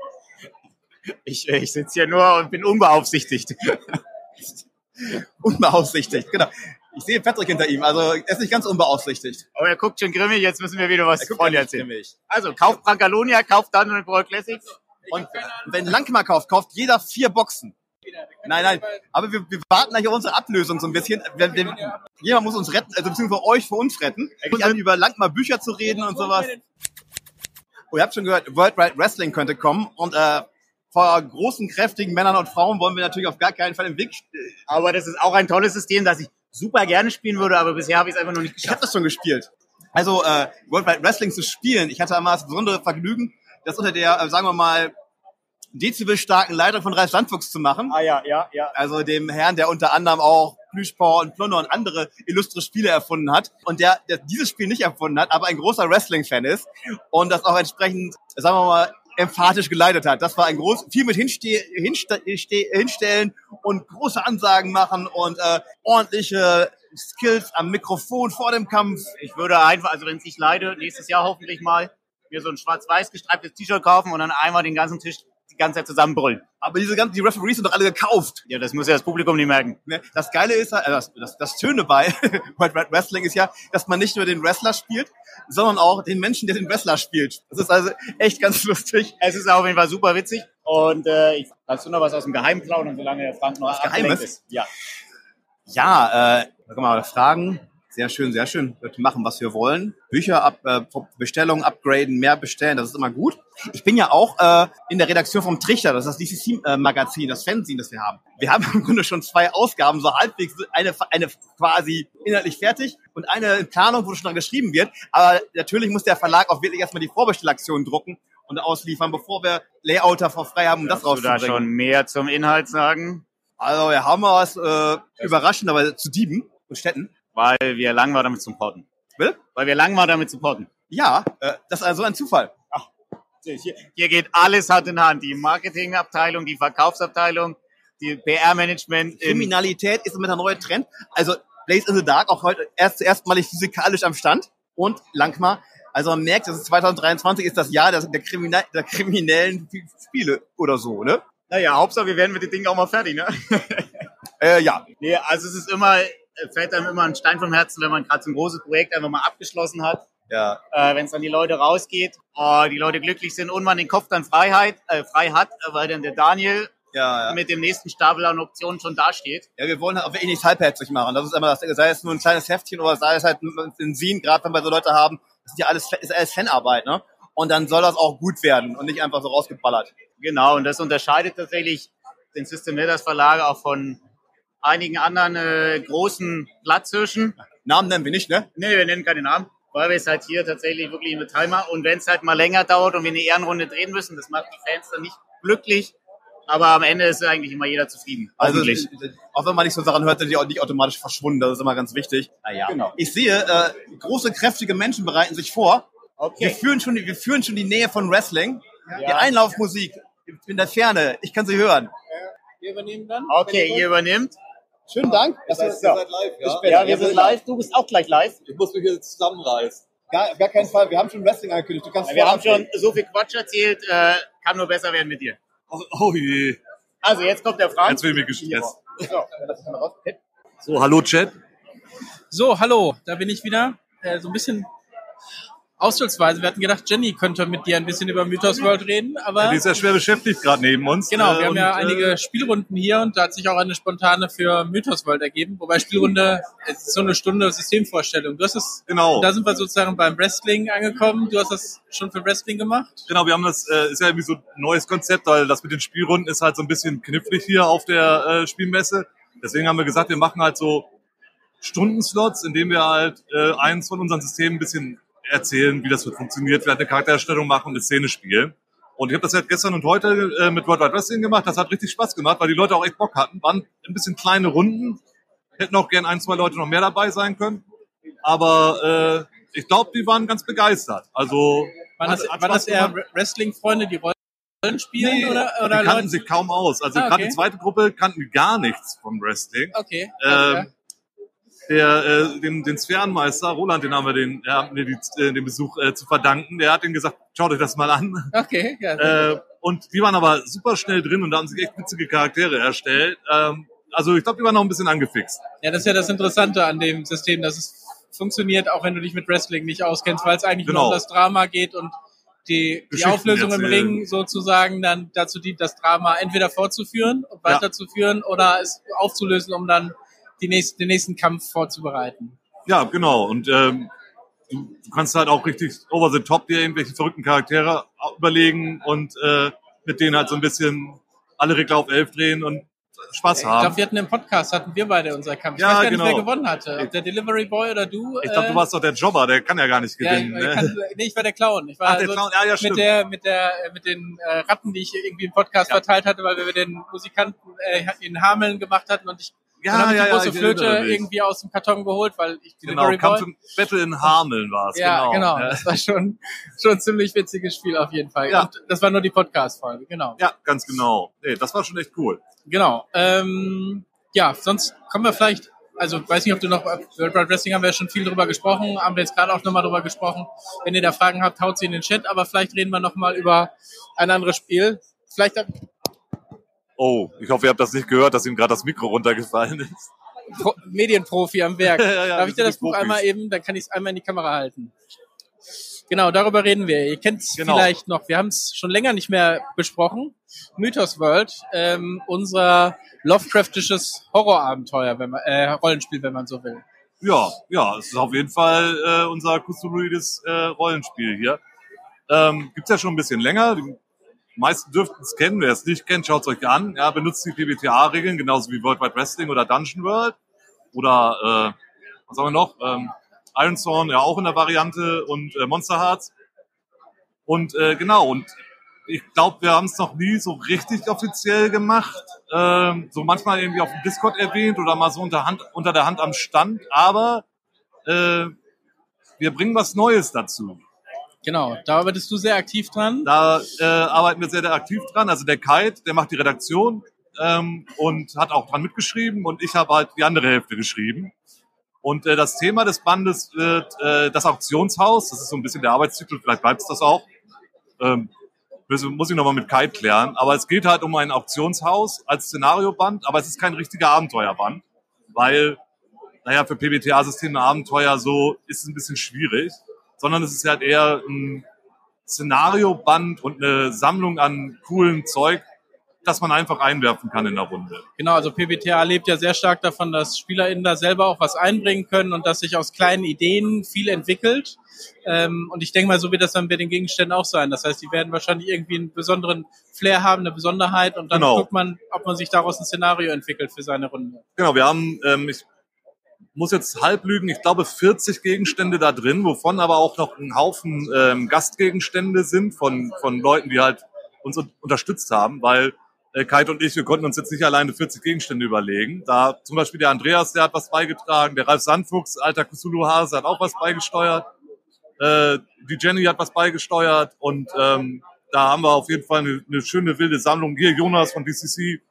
Ich, äh, ich sitze hier nur und bin unbeaufsichtigt. Unbeaufsichtigt, genau. Ich sehe Patrick hinter ihm, also er ist nicht ganz unbeaufsichtigt. Aber er guckt schon grimmig, jetzt müssen wir wieder was Er Freunde erzählen. grimmig. Also, kauft Brancalonia, kauft Dungeon Brawl Classics. Und wenn Langmar kauft, kauft jeder vier Boxen. Nein, nein, aber wir, wir warten ja hier unsere Ablösung so ein bisschen. Wir, wir, jemand muss uns retten, also beziehungsweise euch für uns retten. Und an über Langmar Bücher zu reden und sowas. Oh, ihr habt schon gehört, World Wide Wrestling könnte kommen und äh, vor großen, kräftigen Männern und Frauen wollen wir natürlich auf gar keinen Fall im Weg. st- Aber das ist auch ein tolles System, das ich super gerne spielen würde, aber bisher habe ich es einfach noch nicht Ich habe geschafft. das schon gespielt. Also äh, World Wide Wrestling zu spielen, ich hatte einmal das besondere Vergnügen, das unter der, äh, sagen wir mal, dezibel starken Leitung von Ralf Sandfuchs zu machen. Ah ja, ja, ja. also dem Herrn, der unter anderem auch Plüschpaw und Plunder und andere illustre Spiele erfunden hat und der, der dieses Spiel nicht erfunden hat, aber ein großer Wrestling-Fan ist und das auch entsprechend, sagen wir mal, emphatisch geleitet hat. Das war ein groß, viel mit hinste, hinste, ste- hinstellen und große Ansagen machen und äh, ordentliche Skills am Mikrofon vor dem Kampf. Ich würde einfach, also wenn es nicht leide, nächstes Jahr hoffentlich mal mir so ein schwarz-weiß gestreiftes T-Shirt kaufen und dann einmal den ganzen Tisch die ganze Zeit zusammenbrüllen. Aber diese ganzen, die Referees sind doch alle gekauft. Ja, das muss ja das Publikum nicht merken. Ne? Das Geile ist, äh, das, das, das Schöne bei World Wide Wrestling ist ja, dass man nicht nur den Wrestler spielt, sondern auch den Menschen, der den Wrestler spielt. Das ist also echt ganz lustig. Es ist auf jeden Fall super witzig. Und äh, ich, kannst du noch was aus dem Geheimen plaudern, solange der Frank noch Was Geheimes? ist? Ja. Ja, äh, kann man mal fragen. Sehr schön, sehr schön. Wir machen, was wir wollen. Bücher ab, äh, Bestellungen upgraden, mehr bestellen, das ist immer gut. Ich bin ja auch äh, in der Redaktion vom Trichter, das ist das DCC-Magazin, das Fanzine, das wir haben. Wir haben im Grunde schon zwei Ausgaben, so halbwegs, eine, eine quasi inhaltlich fertig und eine in Planung, wo schon dran geschrieben wird. Aber natürlich muss der Verlag auch wirklich erstmal die Vorbestellaktion drucken und ausliefern, bevor wir Layouter vor frei haben, um das Kannst du da rauszubringen. schon mehr zum Inhalt sagen? Also wir haben was äh, überraschenderweise zu Dieben und Städten. Weil wir lang war damit zu porten. Bitte? Weil wir lang war damit zu porten. Ja, äh, das ist also ein Zufall. Hier, hier geht alles Hand in Hand. Die Marketingabteilung, die Verkaufsabteilung, die PR-Management. in- Kriminalität ist mit der neue Trend. Also Blaze in the Dark auch heute erst erstmalig physikalisch am Stand und Langmar. Also man merkt, dass es 2023 ist das Jahr der, der, Kriminal, der kriminellen Spiele oder so, ne? Naja, Hauptsache, wir werden mit den Dingen auch mal fertig, ne? Äh, ja. Nee, also es ist immer, fällt einem immer ein Stein vom Herzen, wenn man gerade so ein großes Projekt einfach mal abgeschlossen hat. Ja. Äh, wenn es dann die Leute rausgeht, äh, die Leute glücklich sind und man den Kopf dann Freiheit, äh, frei hat, äh, weil dann der Daniel Ja, ja. mit dem nächsten Stapel an Optionen schon dasteht. ja, wir wollen auch wirklich nichts halbherzig machen. Das ist immer das, sei es nur ein kleines Heftchen oder sei es halt ein ein Sin, gerade wenn wir so Leute haben, das ist ja alles, ist alles Fanarbeit, ne? Und dann soll das auch gut werden und nicht einfach so rausgeballert. Genau, und das unterscheidet tatsächlich den System Verlag auch von einigen anderen äh, großen Platzhirschen. Namen nennen wir nicht, ne? Nee, wir nennen keine Namen, weil wir es halt hier tatsächlich wirklich mit Timer und wenn es halt mal länger dauert und wir eine Ehrenrunde drehen müssen, das macht die Fans dann nicht glücklich, aber am Ende ist eigentlich immer jeder zufrieden. Also, auch wenn man nicht so Sachen hört, sind die auch nicht automatisch verschwunden. Das ist immer ganz wichtig. Naja. Genau. Ich sehe, äh, große, kräftige Menschen bereiten sich vor. Wir Okay. führen schon, die- wir führen schon die Nähe von Wrestling. Die Ja. Einlaufmusik in der Ferne. Ich kann sie hören. Wir übernehmen dann. Okay, ihr übernimmt. Schönen Dank. Heißt, so. ihr seid live, ja? Ja, wir sind live. Du bist auch gleich live. Ich muss mich hier zusammenreißen. Gar, gar keinen Fall. Wir haben schon Wrestling angekündigt. Du kannst Wir haben schon so viel Quatsch erzählt, äh, kann nur besser werden mit dir. Oh, oh je. Also jetzt kommt der Frank. Jetzt will ich mich gestresst. So. So, hallo Chat. So, hallo, da bin ich wieder. Äh, so ein bisschen ausdrucksweise. Wir hatten gedacht, Jenny könnte mit dir ein bisschen über Mythos World reden, aber Die ist ja schwer beschäftigt gerade neben uns. genau, Äh, wir haben ja und, äh, einige Spielrunden hier und da hat sich auch eine spontane für Mythos World ergeben. Wobei Spielrunde es ist so eine Stunde Systemvorstellung. Du hast es, Genau. da sind wir sozusagen beim Wrestling angekommen. Du hast das schon für Wrestling gemacht. Genau, wir haben das, äh, ist ja irgendwie so ein neues Konzept, weil das mit den Spielrunden ist halt so ein bisschen knifflig hier auf der äh, Spielmesse. Deswegen haben wir gesagt, wir machen halt so Stundenslots, in denen wir halt äh, eins von unseren Systemen ein bisschen erzählen, wie das wird funktioniert, wir eine Charaktererstellung machen und eine Szene spielen. Und ich habe das halt gestern und heute äh, mit World Wide Wrestling gemacht. Das hat richtig Spaß gemacht, weil die Leute auch echt Bock hatten. Waren ein bisschen kleine Runden. Hätten auch gern ein, zwei Leute noch mehr dabei sein können. Aber äh, ich glaube, die waren ganz begeistert. Also Waren das, waren das eher. Wrestling-Freunde, die Rollen spielen? Nee, oder oder die kannten Leute? sich kaum aus. Also Ah, gerade okay. die zweite Gruppe kannten gar nichts vom Wrestling. Okay. Ähm, der, äh, den, den Sphärenmeister, Roland, den haben wir den, ja, haben wir die, äh, den Besuch äh, zu verdanken. Der hat den gesagt, schaut euch das mal an. okay, ja. Äh, und die waren aber super schnell drin und da haben sich echt witzige Charaktere erstellt. Ähm, also ich glaube, die waren noch ein bisschen angefixt. Ja, das ist ja das Interessante an dem System, dass es funktioniert, auch wenn du dich mit Wrestling nicht auskennst, weil es eigentlich nur Genau. um das Drama geht und die, die Auflösung im erzählen. Ring sozusagen dann dazu dient, das Drama entweder fortzuführen und Ja. weiterzuführen oder es aufzulösen, um dann die nächsten, den nächsten Kampf vorzubereiten. Ja, genau. Und ähm, du, du kannst halt auch richtig over the top dir irgendwelche verrückten Charaktere überlegen und äh, mit denen halt so ein bisschen alle Regler auf elf drehen und Spaß Ich haben. glaube, wir hatten im Podcast, hatten wir beide unser Kampf. Ich Ja, weiß gar genau. nicht, wer gewonnen hatte. Ob der Delivery Boy oder du. Ich glaube, äh, du warst doch der Jobber, der kann ja gar nicht Ja, gewinnen. ich, ne? kann, nee, ich war der Clown. Ich war Ach, der so Clown, ja, ja, stimmt. mit der, mit der, mit den äh, Ratten, die ich irgendwie im Podcast Ja. verteilt hatte, weil wir den Musikanten äh, in Hameln gemacht hatten und ich Ja, dann habe ich ja, die ja, große ich erinnere Flöte irgendwie aus dem Karton geholt, weil ich Genau, Delivery Kampf im Battle in Hameln war es. Ja, genau. Ja. Das war schon, schon ein ziemlich witziges Spiel auf jeden Fall. Ja. Und das war nur die Podcast-Folge, genau. ja, ganz genau. Nee, das war schon echt cool. Genau. Ähm, ja, sonst kommen wir vielleicht, also weiß nicht, ob du noch, World Wide Wrestling haben wir ja schon viel drüber gesprochen, haben wir jetzt gerade auch nochmal drüber gesprochen. Wenn ihr da Fragen habt, haut sie in den Chat, aber vielleicht reden wir nochmal über ein anderes Spiel. Vielleicht Oh, ich hoffe, ihr habt das nicht gehört, dass ihm gerade das Mikro runtergefallen ist. Pro Medienprofi am Werk. Ja, ja, Darf ich dir das Buch Profis. einmal eben, dann kann ich es einmal in die Kamera halten. Genau, darüber reden wir. Ihr kennt es Genau. vielleicht noch. Wir haben es schon länger nicht mehr besprochen. Mythos World, ähm, unser Lovecraftisches Horrorabenteuer, wenn man, äh, Rollenspiel, wenn man so will. Ja, ja, es ist auf jeden Fall äh, unser Cthulhuides äh, Rollenspiel hier. Ähm, gibt's ja schon ein bisschen länger. Die meisten dürften es kennen. Wer es nicht kennt, schaut es euch an. Ja, benutzt die PBTA-Regeln, genauso wie World Wide Wrestling oder Dungeon World. Oder, äh, was haben wir noch? Ähm, Iron Thorn, ja auch in der Variante und äh, Monster Hearts. Und äh, genau, und ich glaube, wir haben es noch nie so richtig offiziell gemacht. Ähm, so manchmal irgendwie auf dem Discord erwähnt oder mal so unter, Hand, unter der Hand am Stand. Aber äh, wir bringen was Neues dazu. Genau, da arbeitest du sehr aktiv dran. Da äh, arbeiten wir sehr, sehr aktiv dran. Also der Kite, der macht die Redaktion ähm, und hat auch dran mitgeschrieben und ich habe halt die andere Hälfte geschrieben. Und äh, das Thema des Bandes wird äh, das Auktionshaus. Das ist so ein bisschen der Arbeitstitel, vielleicht bleibt es das auch. Ähm, muss, muss ich nochmal mit Kite klären. Aber es geht halt um ein Auktionshaus als Szenarioband, aber es ist kein richtiger Abenteuerband, weil, naja, für PBTA-Systeme Abenteuer so ist es ein bisschen schwierig, sondern es ist halt eher ein Szenarioband und eine Sammlung an coolen Zeug, das man einfach einwerfen kann in der Runde. Genau, also PBTA lebt ja sehr stark davon, dass SpielerInnen da selber auch was einbringen können und dass sich aus kleinen Ideen viel entwickelt. Ähm, und ich denke mal, so wird das dann bei den Gegenständen auch sein. Das heißt, die werden wahrscheinlich irgendwie einen besonderen Flair haben, eine Besonderheit und dann Genau. guckt man, ob man sich daraus ein Szenario entwickelt für seine Runde. Genau, wir haben, ähm, ich muss jetzt halb lügen, ich glaube 40 Gegenstände da drin, wovon aber auch noch ein Haufen ähm, Gastgegenstände sind von, von Leuten, die halt uns un unterstützt haben, weil äh, Kite und ich, wir konnten uns jetzt nicht alleine 40 Gegenstände überlegen. Da zum Beispiel der Andreas, der hat was beigetragen, der Ralf Sandfuchs, alter Cthulhu-Hase, hat auch was beigesteuert. Äh, die Jenny hat was beigesteuert und ähm, da haben wir auf jeden Fall eine, eine schöne wilde Sammlung. Hier Jonas von DCC,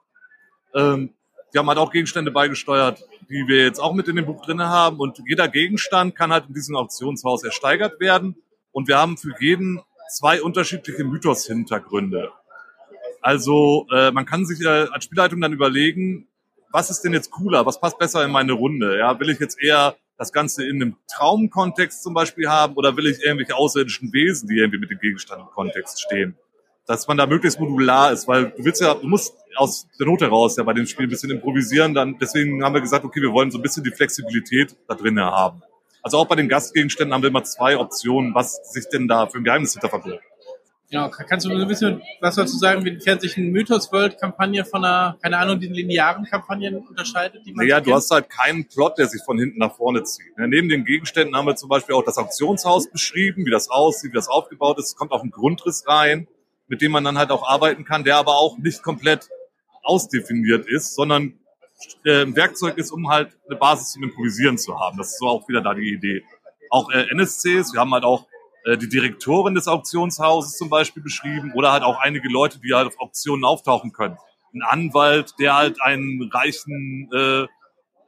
ähm, die haben halt auch Gegenstände beigesteuert, die wir jetzt auch mit in dem Buch drinne haben. Und jeder Gegenstand kann halt in diesem Auktionshaus ersteigert werden. Und wir haben für jeden zwei unterschiedliche Mythos-Hintergründe. Also äh, man kann sich äh, als Spielleitung dann überlegen, was ist denn jetzt cooler, was passt besser in meine Runde? Ja, will ich jetzt eher das Ganze in einem Traumkontext zum Beispiel haben oder will ich irgendwelche außerirdischen Wesen, die irgendwie mit dem Gegenstand im Kontext stehen? Dass man da möglichst modular ist, weil du willst ja, du musst aus der Not heraus ja bei dem Spiel ein bisschen improvisieren. Dann deswegen haben wir gesagt, okay, wir wollen so ein bisschen die Flexibilität da drinnen haben. Also auch bei den Gastgegenständen haben wir immer zwei Optionen, was sich denn da für ein Geheimnis hinter verbirgt. Genau, kannst du ein bisschen was dazu sagen, inwiefern sich eine Mythos-World-Kampagne von einer, keine Ahnung, den linearen Kampagnen unterscheidet? Die man Naja, so du hast halt keinen Plot, der sich von hinten nach vorne zieht. Ne, Neben den Gegenständen haben wir zum Beispiel auch das Auktionshaus beschrieben, wie das aussieht, wie das aufgebaut ist. Es kommt auf den Grundriss rein. Mit dem man dann halt auch arbeiten kann, der aber auch nicht komplett ausdefiniert ist, sondern äh, Werkzeug ist, um halt eine Basis zum Improvisieren zu haben. Das ist so auch wieder da die Idee. Auch äh, NSCs, wir haben halt auch äh, die Direktorin des Auktionshauses zum Beispiel beschrieben oder halt auch einige Leute, die halt auf Auktionen auftauchen können. Ein Anwalt, der halt einen reichen äh,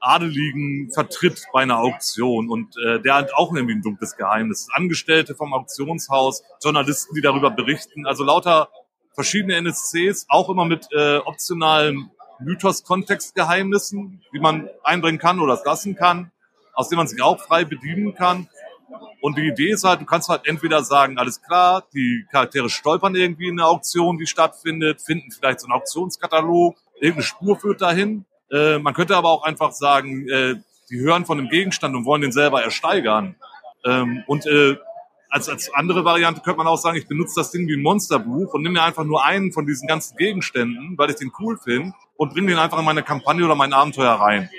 Adeligen vertritt bei einer Auktion und äh, der hat auch irgendwie ein dunkles Geheimnis. Angestellte vom Auktionshaus, Journalisten, die darüber berichten, also lauter verschiedene NSCs, auch immer mit äh, optionalen Mythos-Kontextgeheimnissen, die man einbringen kann oder lassen kann, aus denen man sich auch frei bedienen kann. Und die Idee ist halt, du kannst halt entweder sagen, alles klar, die Charaktere stolpern irgendwie in der Auktion, die stattfindet, finden vielleicht so einen Auktionskatalog, irgendeine Spur führt dahin. Äh, man könnte aber auch einfach sagen, äh, die hören von einem Gegenstand und wollen den selber ersteigern. Ähm, und äh, als, als andere Variante könnte man auch sagen, ich benutze das Ding wie ein Monsterbuch und nehme mir einfach nur einen von diesen ganzen Gegenständen, weil ich den cool finde und bringe den einfach in meine Kampagne oder mein Abenteuer rein.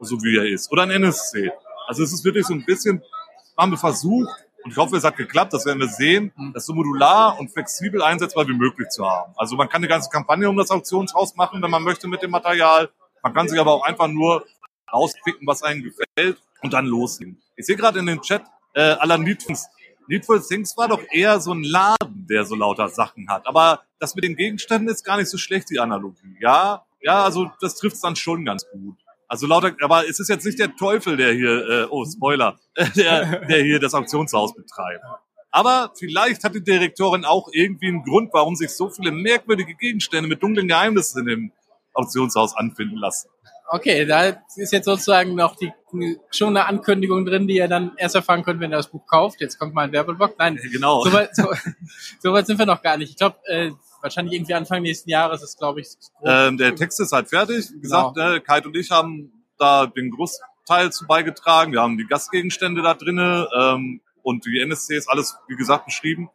So wie er ist. Oder ein NSC. Also es ist wirklich so ein bisschen, haben wir versucht, und ich hoffe, es hat geklappt, das werden wir sehen, das so modular und flexibel einsetzbar wie möglich zu haben. Also man kann eine ganze Kampagne um das Auktionshaus machen, wenn man möchte mit dem Material. Man kann sich aber auch einfach nur rauspicken, was einem gefällt und dann loslegen. Ich sehe gerade in den Chat, äh, Alan Niedfins, Needful Things war doch eher so ein Laden, der so lauter Sachen hat. Aber das mit den Gegenständen ist gar nicht so schlecht, die Analogie. Ja, ja, also das trifft dann schon ganz gut. Also lauter, aber es ist jetzt nicht der Teufel, der hier, äh, oh Spoiler, der, der hier das Auktionshaus betreibt. Aber vielleicht hat die Direktorin auch irgendwie einen Grund, warum sich so viele merkwürdige Gegenstände mit dunklen Geheimnissen in dem Auktionshaus anfinden lassen. Okay, da ist jetzt sozusagen noch die, schon eine Ankündigung drin, die ihr dann erst erfahren könnt, wenn ihr das Buch kauft. Jetzt kommt mal ein Werbeblock. Nein, Genau. so weit, so, so weit sind wir noch gar nicht. Ich glaube, äh, wahrscheinlich irgendwie Anfang nächsten Jahres ist, glaube ich. Ähm, der Text ist halt fertig. Wie gesagt, Genau. ne, Kite und ich haben da den Großteil zu beigetragen. Wir haben die Gastgegenstände da drinne ähm, und die NSCs, alles, wie gesagt, beschrieben.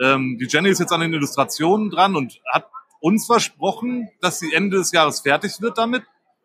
Ähm, die Jenny ist jetzt an den Illustrationen dran und hat uns versprochen, dass sie Ende des Jahres fertig wird damit.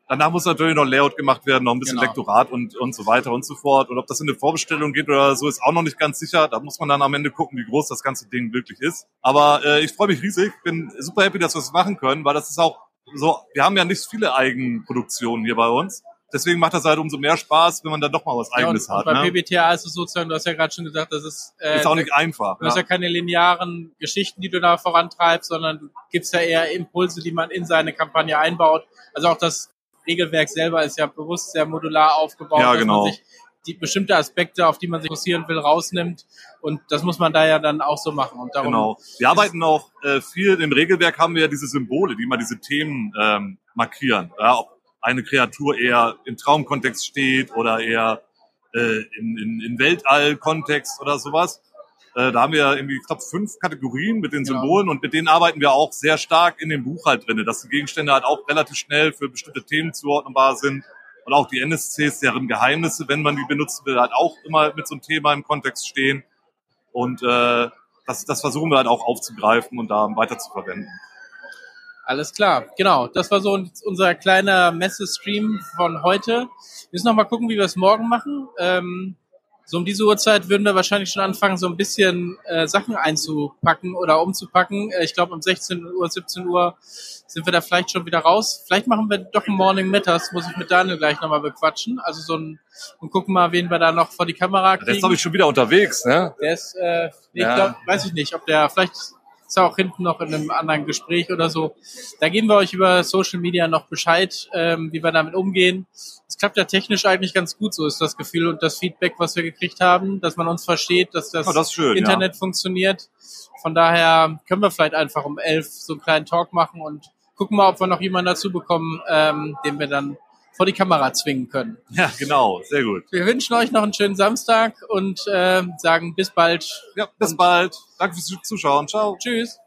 Danach muss natürlich noch Layout gemacht werden, noch ein bisschen Genau. Lektorat und, und so weiter und so fort. Und ob das in eine Vorbestellung geht oder so, ist auch noch nicht ganz sicher. Da muss man dann am Ende gucken, wie groß das ganze Ding wirklich ist. Aber äh, ich freue mich riesig, bin super happy, dass wir es machen können, weil das ist auch so, wir haben ja nicht viele Eigenproduktionen hier bei uns. Deswegen macht das halt umso mehr Spaß, wenn man dann doch mal was Ja, und, Eigenes und hat. bei Ne? PBTA ist es sozusagen, du hast ja gerade schon gesagt, das ist, äh, Ist auch nicht einfach. du hast ja Ne? keine linearen Geschichten, die du da vorantreibst, sondern du gibst ja eher Impulse, die man in seine Kampagne einbaut. Also auch das Regelwerk selber ist ja bewusst sehr modular aufgebaut, Ja, dass genau. man sich die bestimmte Aspekte, auf die man sich fokussieren will, rausnimmt. Und das muss man da ja dann auch so machen. Und darum Genau. Wir arbeiten auch äh, viel, im Regelwerk haben wir ja diese Symbole, die mal diese Themen ähm, markieren. Ja, ob eine Kreatur eher im Traumkontext steht oder eher äh, in, in, in Weltall-Kontext oder sowas. Äh, da haben wir irgendwie, ich glaube, fünf Kategorien mit den. Symbolen und mit denen arbeiten wir auch sehr stark in dem Buch halt drin, dass die Gegenstände halt auch relativ schnell für bestimmte Themen zuordnenbar sind. Und auch die NSCs, deren Geheimnisse, wenn man die benutzen will, halt auch immer mit so einem Thema im Kontext stehen. Und äh, das, das versuchen wir halt auch aufzugreifen und da weiter zu verwenden. Alles klar, genau. Das war so unser kleiner Messestream von heute. Wir müssen noch mal gucken, wie wir es morgen machen. Ähm, so um diese Uhrzeit würden wir wahrscheinlich schon anfangen, so ein bisschen äh, Sachen einzupacken oder umzupacken. Äh, ich glaube, um 16 Uhr, 17 Uhr sind wir da vielleicht schon wieder raus. Vielleicht machen wir doch ein Morning Matters, muss ich mit Daniel gleich nochmal bequatschen. Also so ein, und gucken mal, wen wir da noch vor die Kamera kriegen. Der ist, glaube ich, schon wieder unterwegs, ne? Der ist, äh, nee, Ja. ich glaub, weiß ich nicht, ob der, vielleicht ist auch hinten noch in einem anderen Gespräch oder so. Da geben wir euch über Social Media noch Bescheid, ähm, wie wir damit umgehen. Es klappt ja technisch eigentlich ganz gut, so ist das Gefühl und das Feedback, was wir gekriegt haben, dass man uns versteht, dass das, Oh, das schön, Internet funktioniert. Von daher können wir vielleicht einfach um elf so einen kleinen Talk machen und gucken mal, ob wir noch jemanden dazu bekommen, ähm, den wir dann vor die Kamera zwingen können. Ja, genau. Sehr gut. Wir wünschen euch noch einen schönen Samstag und äh, sagen bis bald. Ja, bis bald. Danke fürs Zuschauen. Ciao. Tschüss.